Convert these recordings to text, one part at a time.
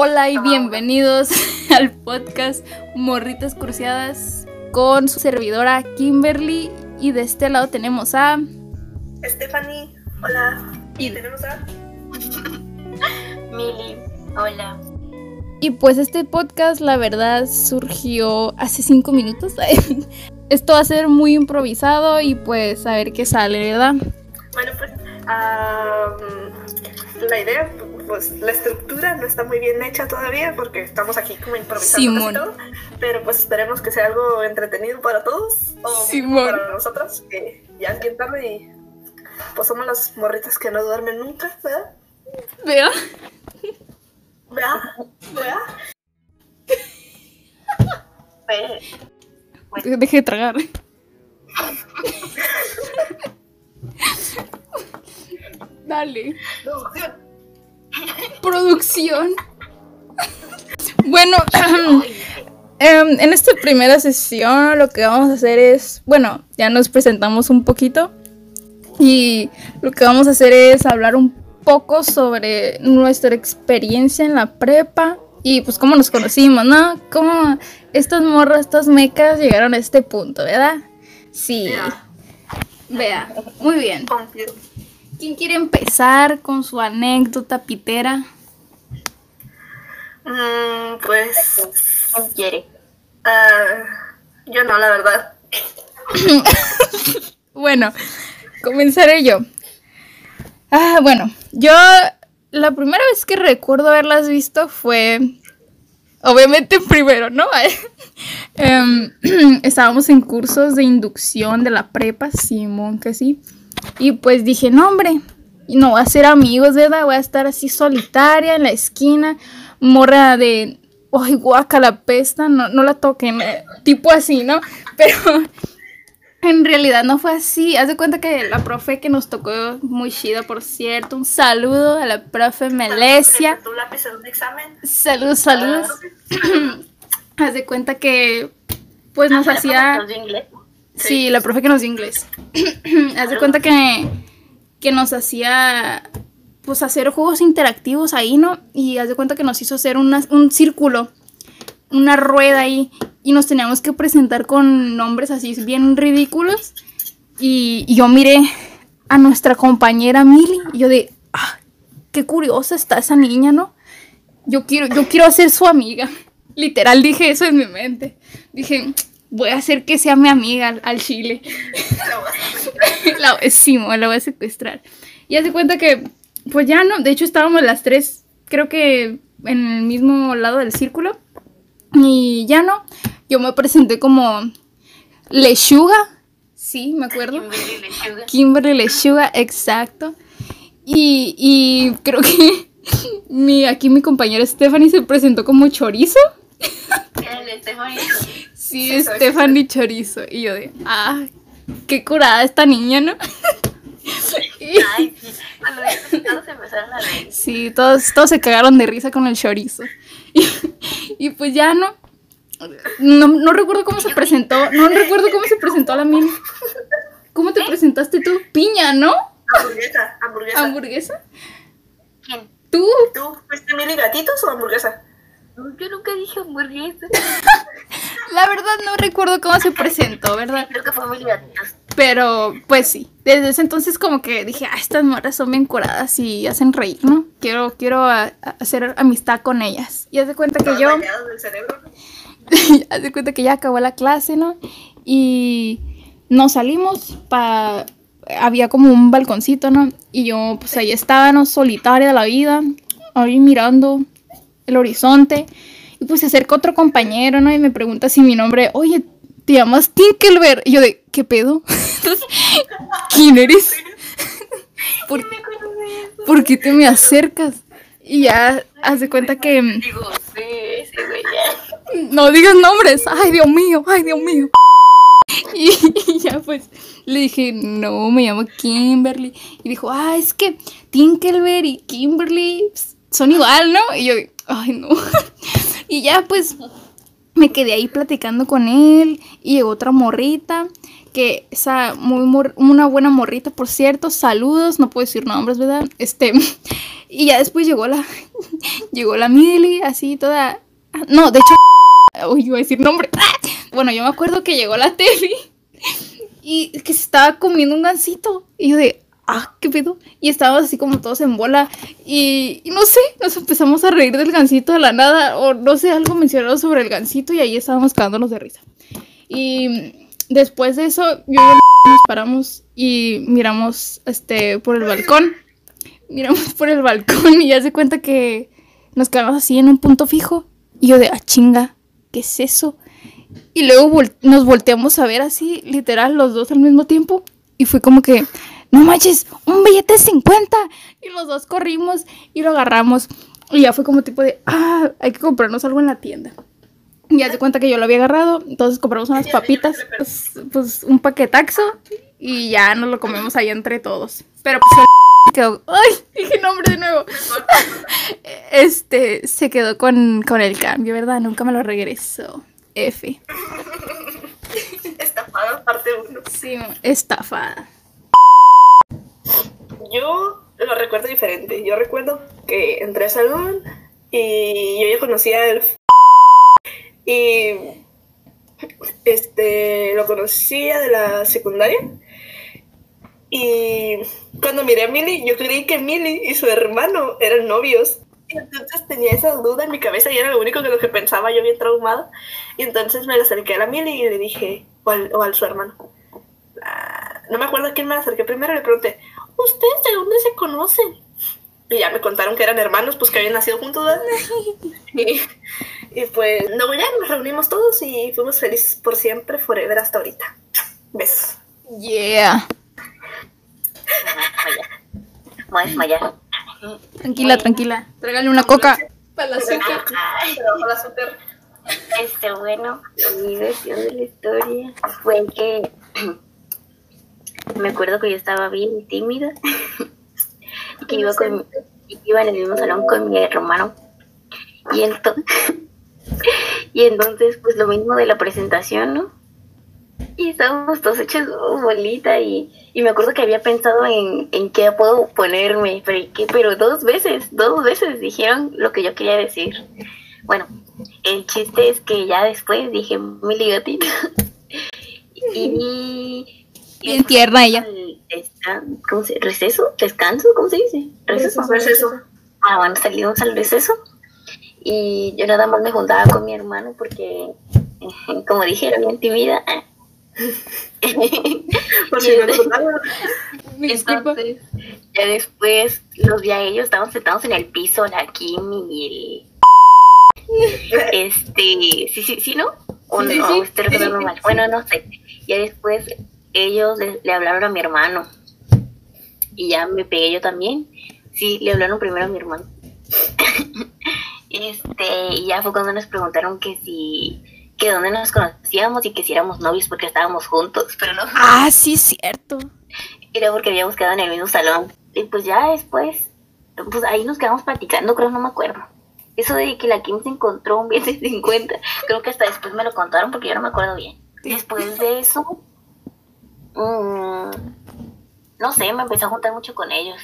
Hola y bienvenidos al podcast Morritas Cruciadas con su servidora Kimberly y de este lado tenemos a Stephanie, hola. Y tenemos a Mili, hola. Y pues este podcast la verdad surgió hace cinco minutos. Esto va a ser muy improvisado y pues a ver qué sale, ¿verdad? Bueno, pues la idea, pues la estructura no está muy bien hecha todavía porque estamos aquí como improvisando todo, pero pues esperemos que sea algo entretenido para todos o Simón. para nosotros, que ya es bien tarde y pues somos las morritas que no duermen nunca, ¿verdad? Vea. ¿Verdad? ¿Verdad? Pues, Deje de tragar. Dale. Producción. Bueno, em, en esta primera sesión lo que vamos a hacer es, bueno, ya nos presentamos un poquito y lo que vamos a hacer es hablar un poco sobre nuestra experiencia en la prepa y pues cómo nos conocimos, ¿no? Cómo estas morras, estas mecas llegaron a este punto, ¿verdad? Sí. Vea, muy bien. Confío. ¿Quién quiere empezar con su anécdota pitera? Mm, pues ¿quién quiere? ah, yo no, la verdad. Bueno, comenzaré yo. Ah, bueno, yo la primera vez que recuerdo haberlas visto fue, obviamente en primero, ¿no? Em, estábamos en cursos de inducción de la prepa, Simón, que sí. Y pues dije, no, hombre, no voy a ser amigos, ¿verdad? Voy a estar así solitaria en la esquina, morra de, ay, guaca, la pesta, no, no la toquen, eh, tipo así, ¿no? Pero en realidad no fue así. Haz de cuenta que la profe que nos tocó, muy chida, por cierto, un saludo a la profe Melesia. Saludos, saludos. Haz de cuenta que, pues nos Ah, ¿la hacía... de inglés? Sí, la profe que nos dio inglés. Haz de cuenta que, que nos hacía pues hacer juegos interactivos ahí, ¿no? Y haz de cuenta que nos hizo hacer una- un círculo, una rueda ahí, y nos teníamos que presentar con nombres así bien ridículos. Y, y yo miré a nuestra compañera Mili, y yo de, ah, qué curiosa está esa niña, ¿no? Yo quiero, yo quiero ser su amiga. Literal dije eso en mi mente. Dije, voy a hacer que sea mi amiga al, al chile. la, sí, mo, la voy a secuestrar. Y hace cuenta que, pues ya no, de hecho estábamos las tres, creo que en el mismo lado del círculo. Y ya no, yo me presenté como Lechuga. Sí, me acuerdo. Kimberly Lechuga. Kimberly Lechuga, exacto. Y, y creo que mi, aquí mi compañera Stephanie se presentó como chorizo. El Stephanie. Sí, Stephanie Chorizo. Y yo de, ah, qué curada esta niña, ¿no? Y- Ay, sí. Cuando dices, todos empezaron a reír. sí, todos, todos se cagaron de risa con el chorizo. Y, y pues ya no, no. No recuerdo cómo se presentó. No recuerdo cómo se presentó la mini. ¿Cómo te presentaste tú? Piña, ¿no? Hamburguesa, hamburguesa. ¿Hamburguesa? ¿Quién? ¿Tú? ¿Tú fuiste mil gatitos o hamburguesa? Yo nunca dije hamburguesa. La verdad no recuerdo cómo se presentó, ¿verdad? Creo que fue muy. Pero, pues sí. Desde ese entonces como que dije, ah, estas morras son bien curadas y hacen reír, ¿no? Quiero, quiero a- a- hacer amistad con ellas. Y haz de cuenta que yo... Dañados del cerebro. haz de cuenta que ya acabó la clase, ¿no? Y nos salimos para... Había como un balconcito, ¿no? Y yo, pues ahí estaba, ¿no? Solitaria de la vida, ahí mirando el horizonte. Pues se acerca otro compañero, ¿no? Y me pregunta si mi nombre, oye, ¿te llamas Tinkelberg? Y yo de, ¿qué pedo? Entonces, ¿quién eres? ¿Por, ¿por qué te me acercas? Y ya, haz de cuenta que... Digo, sí, ese güey ya. No digas nombres. Ay, Dios mío, ay, Dios mío. Y, y ya pues le dije, no, me llamo Kimberly. Y dijo, ah, es que Tinkelberg y Kimberly son igual, ¿no? Y yo, ay, no. Y ya pues me quedé ahí platicando con él y llegó otra morrita que esa muy mor- una buena morrita por cierto saludos no puedo decir nombres verdad este y ya después llegó la llegó la Mili así toda no de hecho uy iba a decir nombre bueno yo me acuerdo que llegó la Tefi y que se estaba comiendo un gansito y yo de ah qué pedo y estábamos así como todos en bola. Y, no sé nos empezamos a reír del gansito de la nada o no sé algo mencionado sobre el gansito y ahí estábamos cagándonos de risa. Y después de eso yo y el nos paramos y miramos este por el balcón. Miramos por el balcón y ya se cuenta que nos quedamos así en un punto fijo. Y yo de ah chinga qué es eso y luego nos volteamos a ver así, literal, los dos al mismo tiempo. Y fue como que, no manches, un billete de 50. Y los dos corrimos y lo agarramos. Y ya fue como tipo de, ah, hay que comprarnos algo en la tienda. Y ya se cuenta que yo lo había agarrado. Entonces compramos unas papitas, pues, pues un paquetaxo. Y ya nos lo comemos ahí entre todos. Pero pues se quedó, ay, dije nombre de nuevo. Este, se quedó con, con el cambio, ¿verdad? Nunca me lo regresó. F. Estafada parte 1. Sí, estafada. Yo lo recuerdo diferente. Yo recuerdo que entré al salón y yo ya conocía el y este lo conocía de la secundaria. Y cuando miré a Millie, yo creí que Millie y su hermano eran novios. Y entonces tenía esa duda en mi cabeza y era lo único que lo que pensaba yo bien traumada. Y entonces me acerqué a la Millie y le dije, o al, o al su hermano. Ah, no me acuerdo a quién me acerqué primero le pregunté, ¿ustedes de dónde se conocen? Y ya me contaron que eran hermanos, pues que habían nacido juntos. y, y pues luego ya nos reunimos todos y fuimos felices por siempre, forever hasta ahorita. Besos. Yeah. Me voy a desmayar. Tranquila, tranquila. Tráigale una coca. Para la azúcar. Ay, Pero bajo el azúcar. Este, bueno, mi versión de la historia fue que me acuerdo que yo estaba bien tímida y que iba, con, iba en el mismo salón con mi hermano. Y entonces, y entonces, pues lo mismo de la presentación, ¿no? Y estábamos todos hechos bolita y, y me acuerdo que había pensado en, en qué puedo ponerme, pero, ¿qué? pero dos veces, dos veces dijeron lo que yo quería decir. Bueno, el chiste es que ya después dije Mili gatita. y, Bien tierna ella. ¿Cómo se ¿Receso? ¿Descanso? ¿Cómo se dice? Receso. Pues eso. Ah, bueno, salimos al receso. Y yo nada más me juntaba con mi hermano porque, como dije, era bien tímida. Por si no. Entonces, ya después los vi a ellos, estaban sentados en el piso, la Kim y el... Este, sí, sí, sí, ¿no? O Sí, sí, no, sí. mal. Bueno, no sé. Ya después ellos le, le hablaron a mi hermano. Y ya me pegué yo también. Sí, le hablaron primero a mi hermano. este, y ya fue cuando nos preguntaron que si, que dónde nos conocíamos y que si éramos novios porque estábamos juntos, pero no Ah, sí, cierto. era porque habíamos quedado en el mismo salón. Y pues ya después, pues ahí nos quedamos platicando, creo, no me acuerdo. Eso de que la Kim se encontró un billete de 50, creo que hasta después me lo contaron porque yo no me acuerdo bien. Después de eso, mm, no sé, me empecé a juntar mucho con ellos.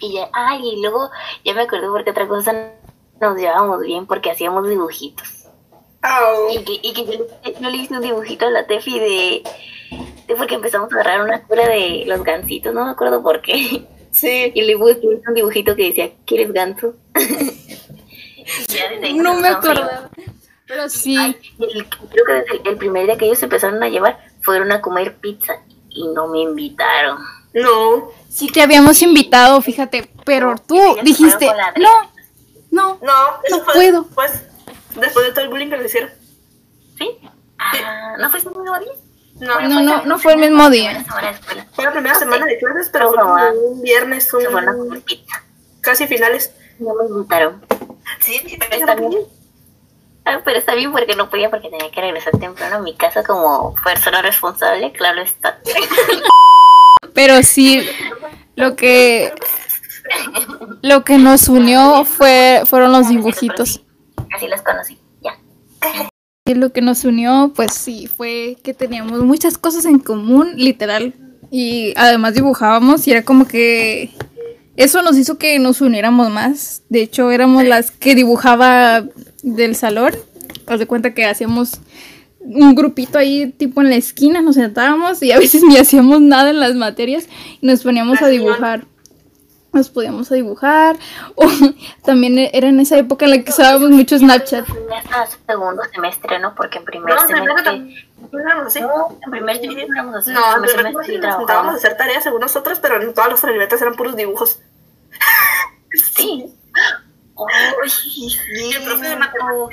Y ya, ay, y luego ya me acordé porque otra cosa nos llevábamos bien porque hacíamos dibujitos. Y que, y que yo, le- yo le hice un dibujito a la Tefi de, de porque empezamos a agarrar una cura de los gansitos, no me acuerdo por qué. Sí. Y le puse un dibujito que decía, ¿quieres ganso? No me empezamos a acordaba. Pero sí. Ay, el- creo que desde el primer día que ellos se empezaron a llevar fueron a comer pizza y no me invitaron. No. Sí te habíamos invitado, fíjate. Pero tú dijiste, no, no. No. Eso No fue puedo. Después, después de todo el bullying que le hicieron. ¿Sí? Ah, ¿no fue ese mismo día? No. No, no, no fue el mismo día. Fue la primera semana de clases, pero fue un viernes, Se fueron a un... comer pizza. casi finales. No me invitaron. Sí, sí, Pero está bien. Ah, pero está bien porque no podía porque tenía que regresar temprano a mi casa como persona responsable, claro está. Pero sí, lo que lo que nos unió fue fueron los dibujitos. Así los conocí, ya. Y lo que nos unió, pues sí, fue que teníamos muchas cosas en común, literal. Y además dibujábamos y era como que eso nos hizo que nos uniéramos más. De hecho, éramos las que dibujaba del salón. Haz de cuenta que hacíamos un grupito ahí tipo en la esquina, nos sentábamos y a veces ni hacíamos nada en las materias y nos poníamos a dibujar. Nos podíamos a dibujar. O también era en esa época en la que usábamos mucho Snapchat. Hasta segundo semestre, ¿no? Porque en primer No, en primer semestre... No, en primer semestre así. No, en primer semestre sí nos sentábamos a hacer tareas según nosotros, pero en todas las libretas eran puros dibujos. Sí. Sí. Y el profe de matemáticas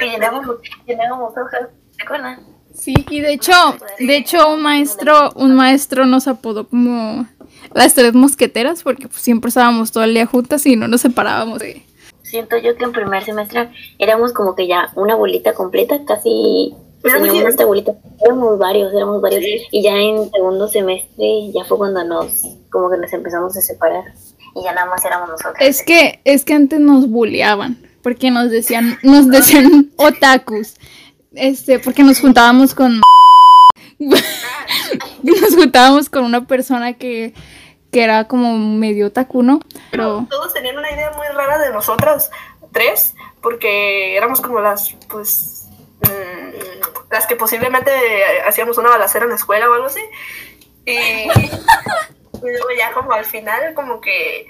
Que hojas. ¿Te acuerdas? Sí, y de hecho, de hecho un maestro, un maestro nos apodó como las tres mosqueteras porque pues, siempre estábamos todo el día juntas y no nos separábamos de... Siento yo que en primer semestre éramos como que ya una bolita completa, casi Era muy teníamos. Éramos varios, éramos varios. Sí. Y ya en segundo semestre ya fue cuando nos, como que nos empezamos a separar. Y ya nada más éramos nosotros. Es que, es que antes nos bulleaban porque nos decían, nos decían otakus. Este, porque nos juntábamos con nos juntábamos con una persona que, que era como medio otaku, ¿no? Pero Todos tenían una idea muy rara de nosotras tres, porque éramos como las, pues, las que posiblemente hacíamos una balacera en la escuela o algo así. Y, y luego ya como al final como que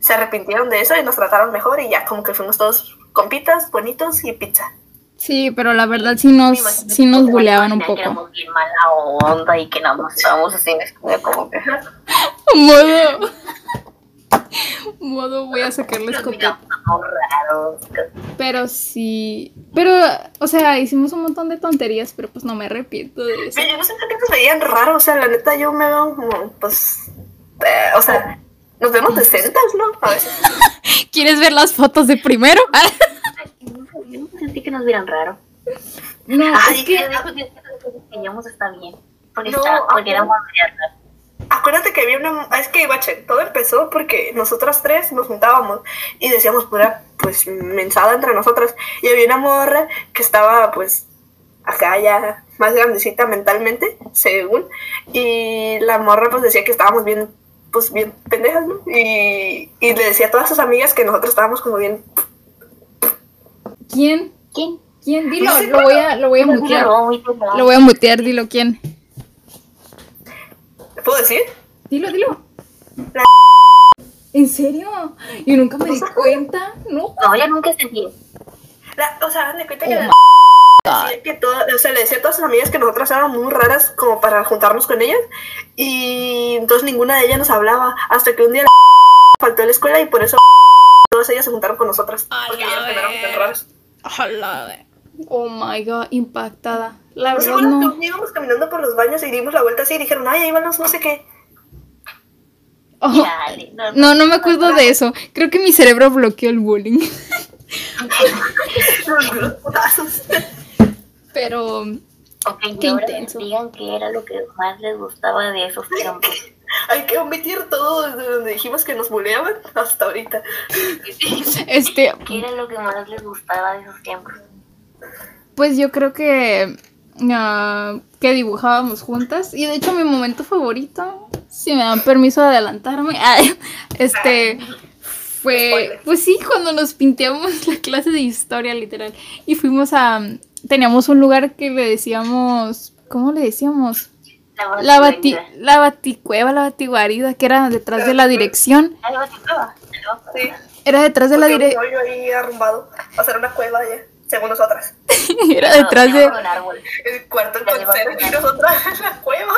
se arrepintieron de eso y nos trataron mejor y ya como que fuimos todos compitas, bonitos y pizza. sí, pero la verdad sí nos, sí nos bulleaban un Que poco. éramos bien mala onda y que nada más estábamos así como que... Modo. Modo voy a sacar la escopeta. Pero sí. Pero, o sea, hicimos un montón de tonterías, pero pues no me arrepiento de eso. Pero yo no sé por qué nos veían raro, o sea, la neta yo me veo como, pues, eh, o sea, nos vemos decentas, ¿no? A veces. ¿Quieres ver las fotos de primero? Yo no sentí que nos vieran raro. no, Ay, Es que que está bien. Porque, No, está, porque éramos raros. Acuérdate que había una. Es que, bache, todo empezó porque nosotras tres nos juntábamos y decíamos pura, pues, mensada entre nosotras. Y había una morra que estaba, pues, acá ya más grandecita mentalmente, según. Y la morra, pues, decía que estábamos bien, pues, bien pendejas, ¿no? Y, y le decía a todas sus amigas que nosotros estábamos como bien. ¿Quién? ¿Quién? ¿Quién? Dilo, No sé lo voy a, lo voy a mutear. Lo Lo voy a mutear, dilo quién. ¿Le puedo decir? Dilo, dilo. La- ¿En serio? Yo nunca me di cuenta. No. No, yo nunca sentí. La- o sea, me cuenta que, Oh la- que toda- o sea, le decía a todas sus amigas que nosotras éramos muy raras como para juntarnos con ellas y entonces ninguna de ellas nos hablaba hasta que un día la faltó a la escuela y por eso todas ellas se juntaron con nosotras porque ellas éramos tan raras. Oh my god, impactada. La ¿No se verdad no. que íbamos caminando por los baños y dimos la vuelta así y dijeron, ay, ahí van los no sé qué? Oh, Chale, no, no, no me acuerdo de eso. Creo que mi cerebro bloqueó el bullying. Pero Ok, y Qué intenso. digan qué era lo que más les gustaba de esos tiempos. Hay que omitir todo desde donde dijimos que nos buleaban hasta ahorita. este, ¿Qué era lo que más les gustaba de esos tiempos? Pues yo creo que ah, que dibujábamos juntas y de hecho mi momento favorito, si me dan permiso de adelantarme, este fue pues sí cuando nos pinteamos la clase de historia literal y fuimos a teníamos un lugar que le decíamos ¿cómo le decíamos? La bati, la baticueva, la batiguarida, que era detrás de la dirección. Ah, la baticueva. Sí. Era detrás de la Porque dirección. hoyo ahí arrumbado. Ser una cueva ya, según nosotras. Era detrás de. El cuarto una- y nosotras en la cueva.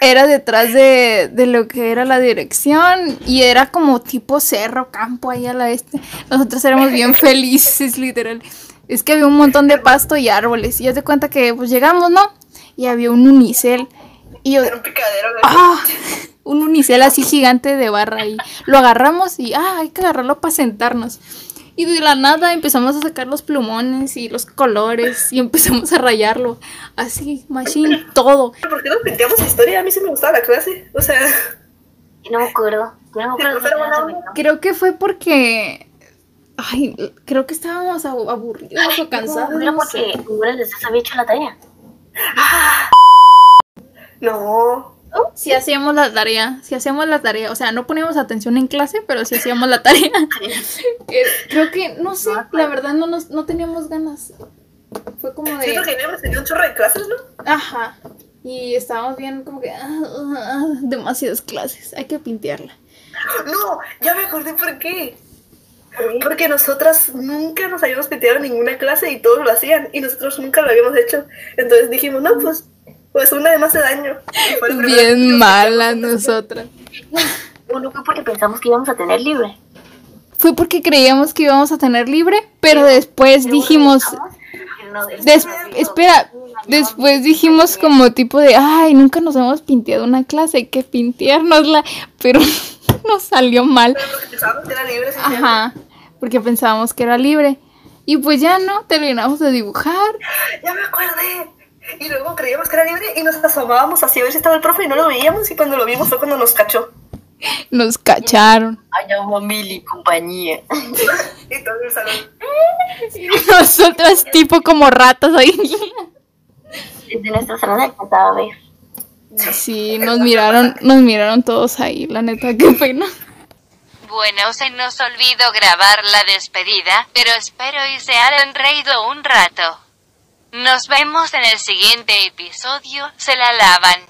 Era detrás de, de lo que era la dirección y era como tipo cerro, campo ahí a la este. Nosotros éramos bien felices, literal. Es que había un montón de pasto y árboles. Y ya te cuenta que pues llegamos, ¿no? Y había un unicel. Y yo, Era un picadero. de- ¡ah! Un unicel así gigante de barra y lo agarramos y ah, hay que agarrarlo para sentarnos. Y de la nada empezamos a sacar los plumones y los colores y empezamos a rayarlo. Así, machine, todo. ¿Por qué nos pinteamos historia? A mí sí me gustaba la clase. O sea, Yo no me acuerdo. Yo no me acuerdo. Creo que fue porque Ay, creo que estábamos abu- aburridos o cansados. Mira, no porque ninguna de ustedes había hecho la tarea. No. Si hacíamos la tarea, si hacíamos la tarea, o sea, no poníamos atención en clase, pero si hacíamos la tarea. Eh, Creo que, no sé, la verdad no, nos, no teníamos ganas. Fue como Siento que de... habíamos tenido un chorro de clases, ¿no? Ajá. Y estábamos bien como que... ah, ah, ah, demasiadas clases, hay que pintearla. No, ya me acordé por qué. Porque nosotras nunca nos habíamos en ninguna clase y todos lo hacían y nosotros nunca lo habíamos hecho. Entonces dijimos, no, pues, pues una de más de daño. Bien metimos. nosotras. Uno fue porque pensamos que íbamos a tener libre. Fue porque creíamos que íbamos a tener libre, pero después dijimos... No, Des- espera, después dijimos como tipo de, ay, nunca nos hemos pinteado una clase, hay que pinteárnosla, pero nos salió mal. Pero porque pensábamos que era libre. Ajá, porque pensábamos que era libre. Y pues ya no, terminamos de dibujar. Ya me acordé. Y luego creíamos que era libre y nos asomábamos así a ver si estaba el profe y no lo veíamos y cuando lo vimos fue cuando nos cachó. Nos cacharon. Ay, amo Mili, compañía. Y todo el salón. Y nosotras tipo como ratas ahí. Desde nuestro salón alcanzaba a ver. Sí, nos miraron, nos miraron todos ahí, la neta, qué pena. Bueno, se nos olvidó grabar la despedida, pero espero y se hayan reído un rato. Nos vemos en el siguiente episodio, se la lavan.